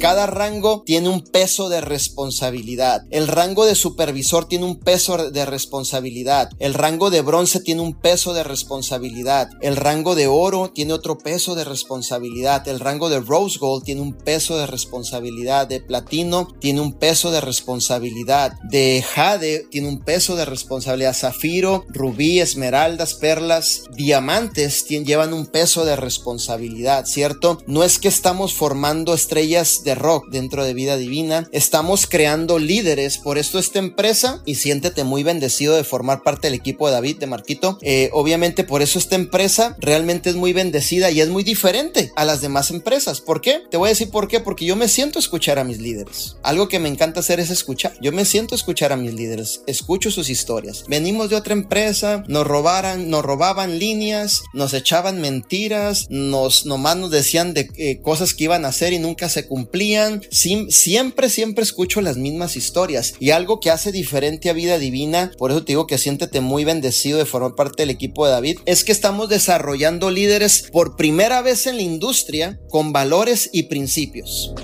Cada rango tiene un peso de responsabilidad. El rango de supervisor tiene un peso de responsabilidad. El rango de bronce tiene un peso de responsabilidad. El rango de oro tiene otro peso de responsabilidad. El rango de rose gold tiene un peso de responsabilidad. De platino tiene un peso de responsabilidad. De jade tiene un peso de responsabilidad. Zafiro, rubí, esmeraldas, perlas, diamantes tienen, llevan un peso de responsabilidad, ¿cierto? No es que estamos formando estrellas de rock dentro de vida divina, estamos creando líderes. Por esto esta empresa, y siéntete muy bendecido de formar parte del equipo de David, de Marquito, eh, obviamente por eso esta empresa realmente es muy bendecida y es muy diferente a las demás empresas. ¿Por qué? Te voy a decir por qué, porque yo me siento escuchar a mis líderes. Algo que me encanta hacer es escuchar. Yo me siento escuchar a mis líderes, escucho sus historias. Venimos de otra empresa, nos robaran, nos robaban líneas, nos echaban mentiras, nos nomás nos decían de eh, cosas que iban a hacer y nunca se cumplían. Siempre, siempre escucho las mismas historias y algo que hace diferente a vida divina, por eso te digo que siéntete muy bendecido de formar parte del equipo de David, es que estamos desarrollando líderes por primera vez en la industria con valores y principios.